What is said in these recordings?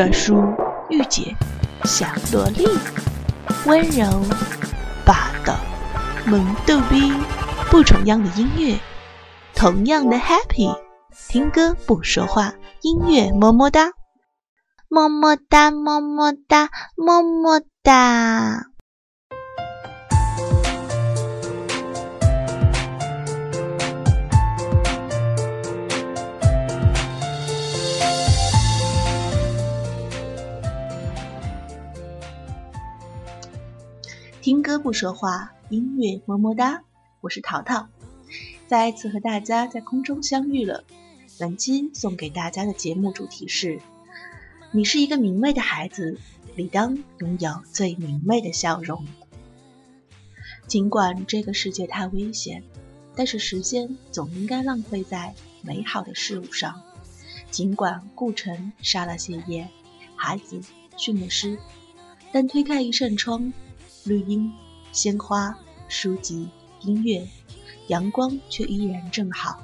大叔、御姐、小萝莉，温柔、霸道、萌逗逼，不重样的音乐，同样的 happy。听歌不说话，音乐么么哒，么么哒，么么哒，么么哒。听歌不说话，音乐么么哒。我是淘淘，再次和大家在空中相遇了。本期送给大家的节目主题是：你是一个明媚的孩子，理当拥有最明媚的笑容。尽管这个世界太危险，但是时间总应该浪费在美好的事物上。尽管顾城杀了谢烨，孩子训了师，但推开一扇窗。绿荫、鲜花、书籍、音乐，阳光却依然正好。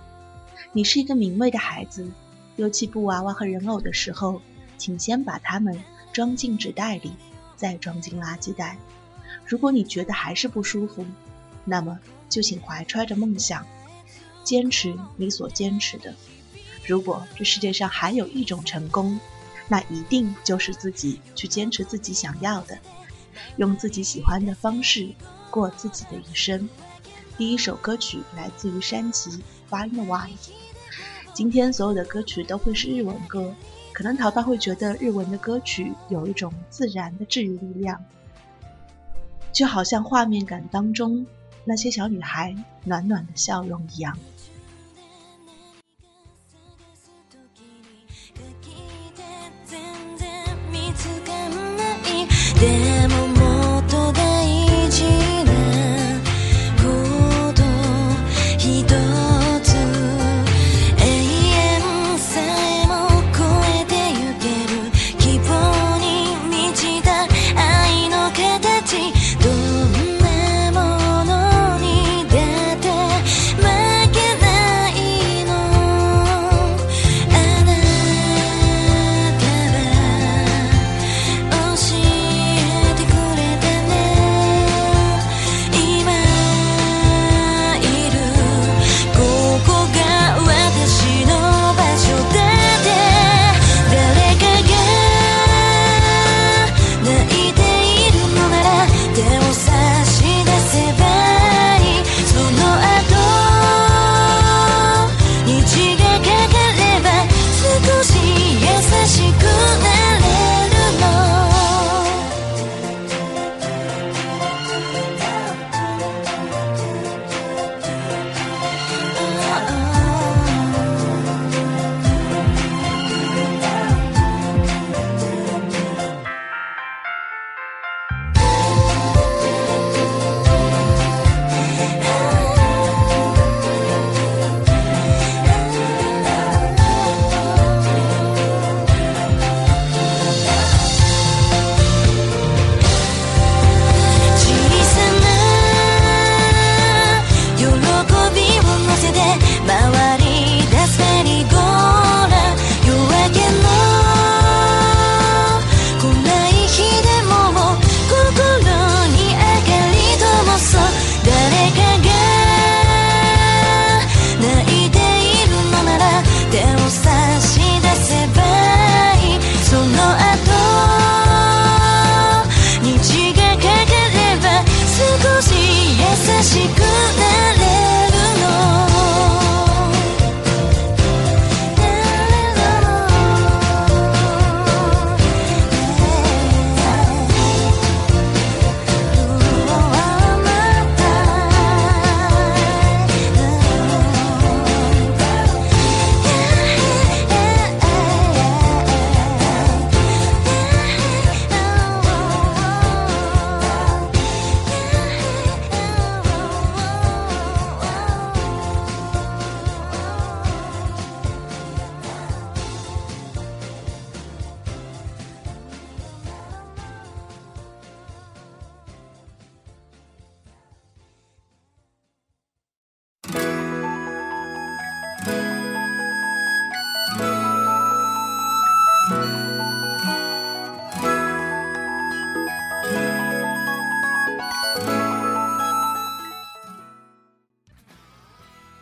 你是一个明媚的孩子，丢弃布娃娃和人偶的时候，请先把它们装进纸袋里，再装进垃圾袋。如果你觉得还是不舒服，那么就请怀揣着梦想，坚持你所坚持的。如果这世界上还有一种成功，那一定就是自己去坚持自己想要的。用自己喜欢的方式过自己的一生。第一首歌曲来自于山崎《Find One》。今天所有的歌曲都会是日文歌，可能淘淘会觉得日文的歌曲有一种自然的治愈力量，就好像画面感当中那些小女孩暖暖的笑容一样。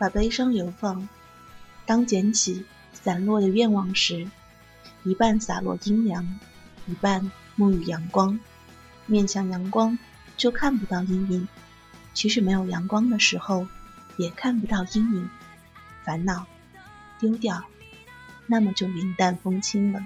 把悲伤流放。当捡起散落的愿望时，一半洒落阴凉，一半沐浴阳光。面向阳光，就看不到阴影；其实没有阳光的时候，也看不到阴影。烦恼丢掉，那么就云淡风轻了。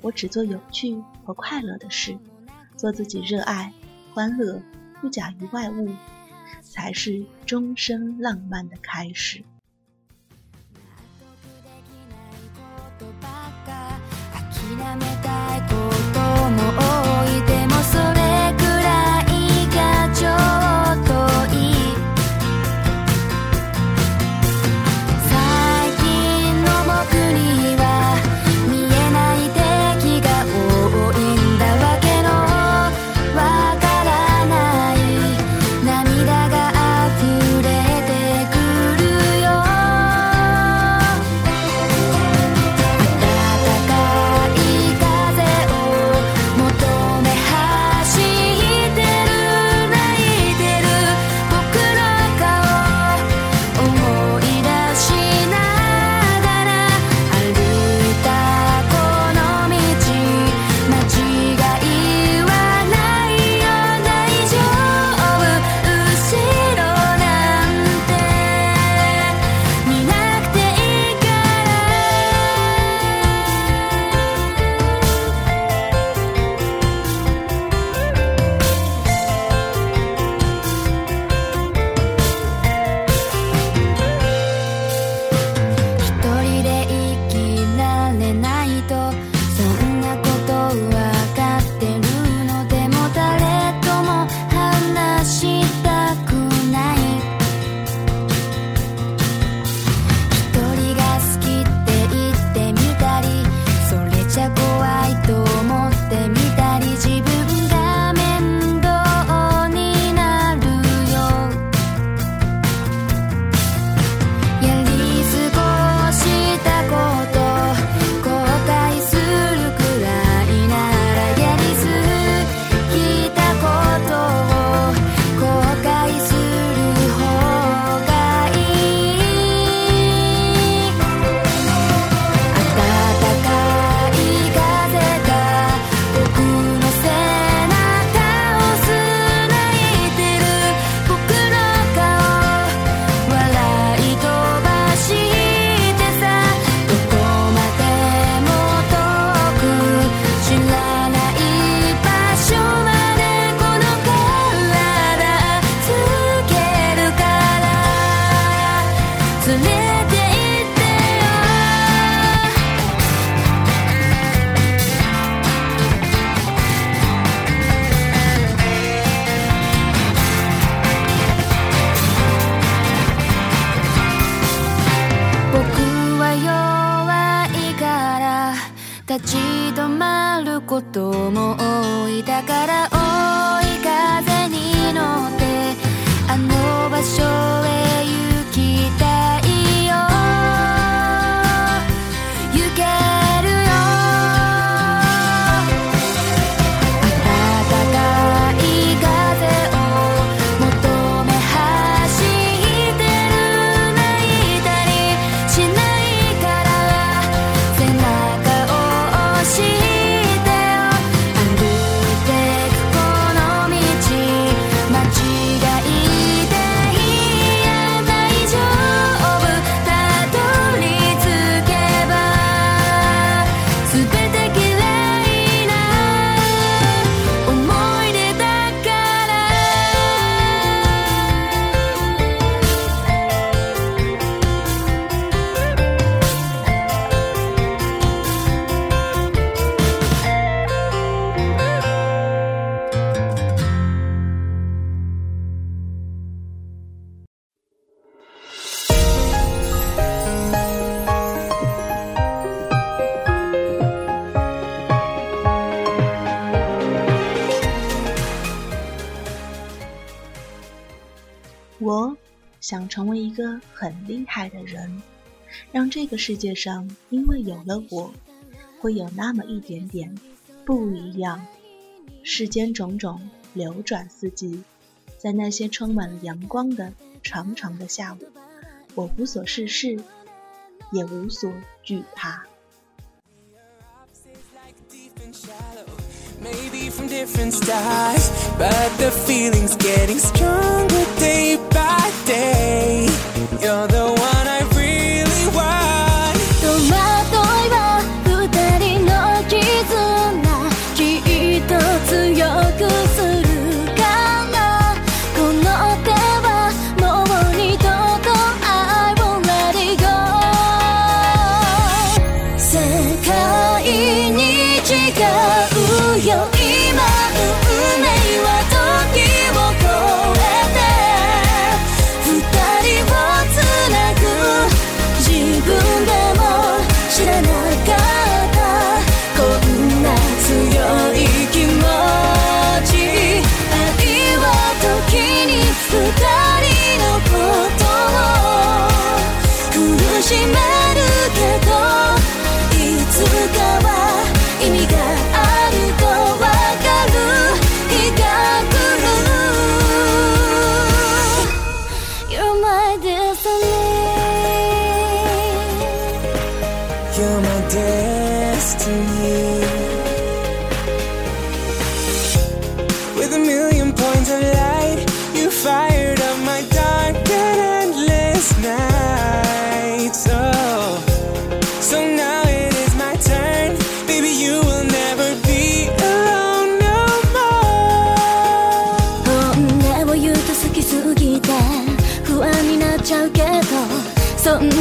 我只做有趣和快乐的事做自己热爱欢乐不假于外物才是终身浪漫的开始。想成为一个很厉害的人，让这个世界上因为有了我，会有那么一点点不一样。世间种种流转四季，在那些充满了阳光的长长的下午，我无所事事，也无所惧怕。Maybe from different styles, but the feeling's getting stronger day my day. You're the one.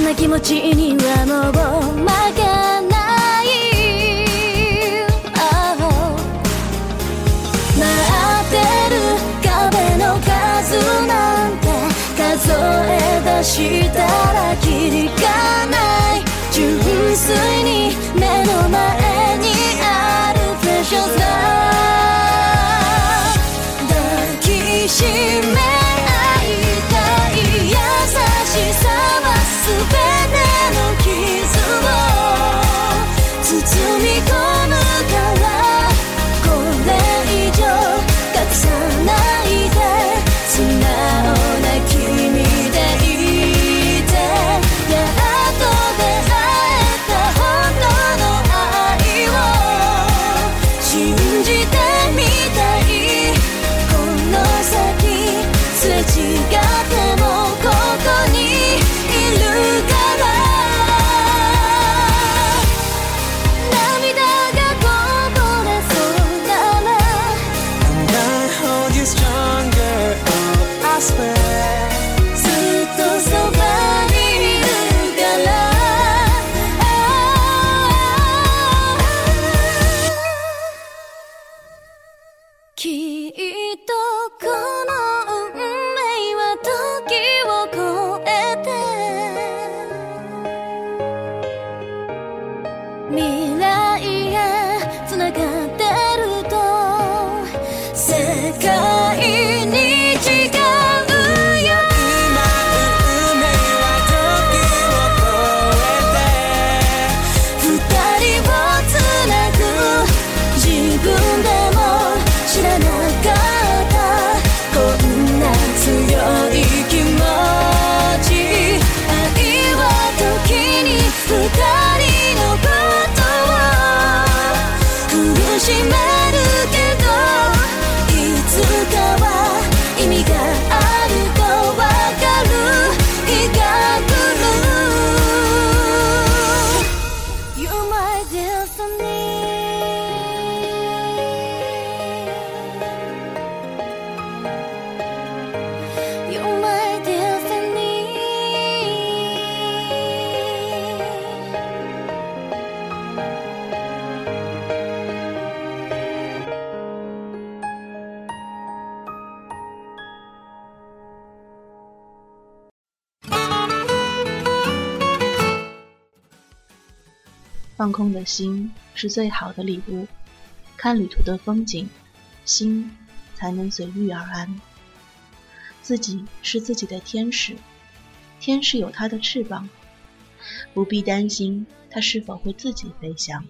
な気持ちにはもう負けない、oh、待ってる壁の数なんて数え出したらきりがない純粋に目の前にあるプレシャスが抱きしめる swear 放空的心是最好的礼物，看旅途的风景，心才能随遇而安。自己是自己的天使，天使有它的翅膀，不必担心它是否会自己飞翔。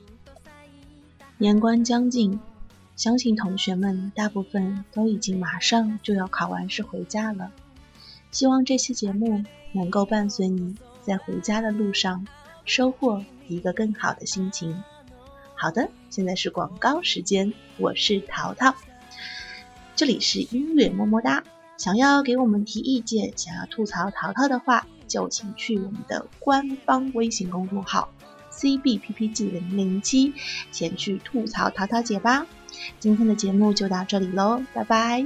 年关将近，相信同学们大部分都已经马上就要考完试回家了。希望这期节目能够伴随你在回家的路上，收获一个更好的心情。好的，现在是广告时间，我是淘淘，这里是音乐么么哒。想要给我们提意见，想要吐槽淘淘的话，就请去我们的官方微信公众号 cbppg 零零七前去吐槽淘淘姐吧。今天的节目就到这里喽，拜拜。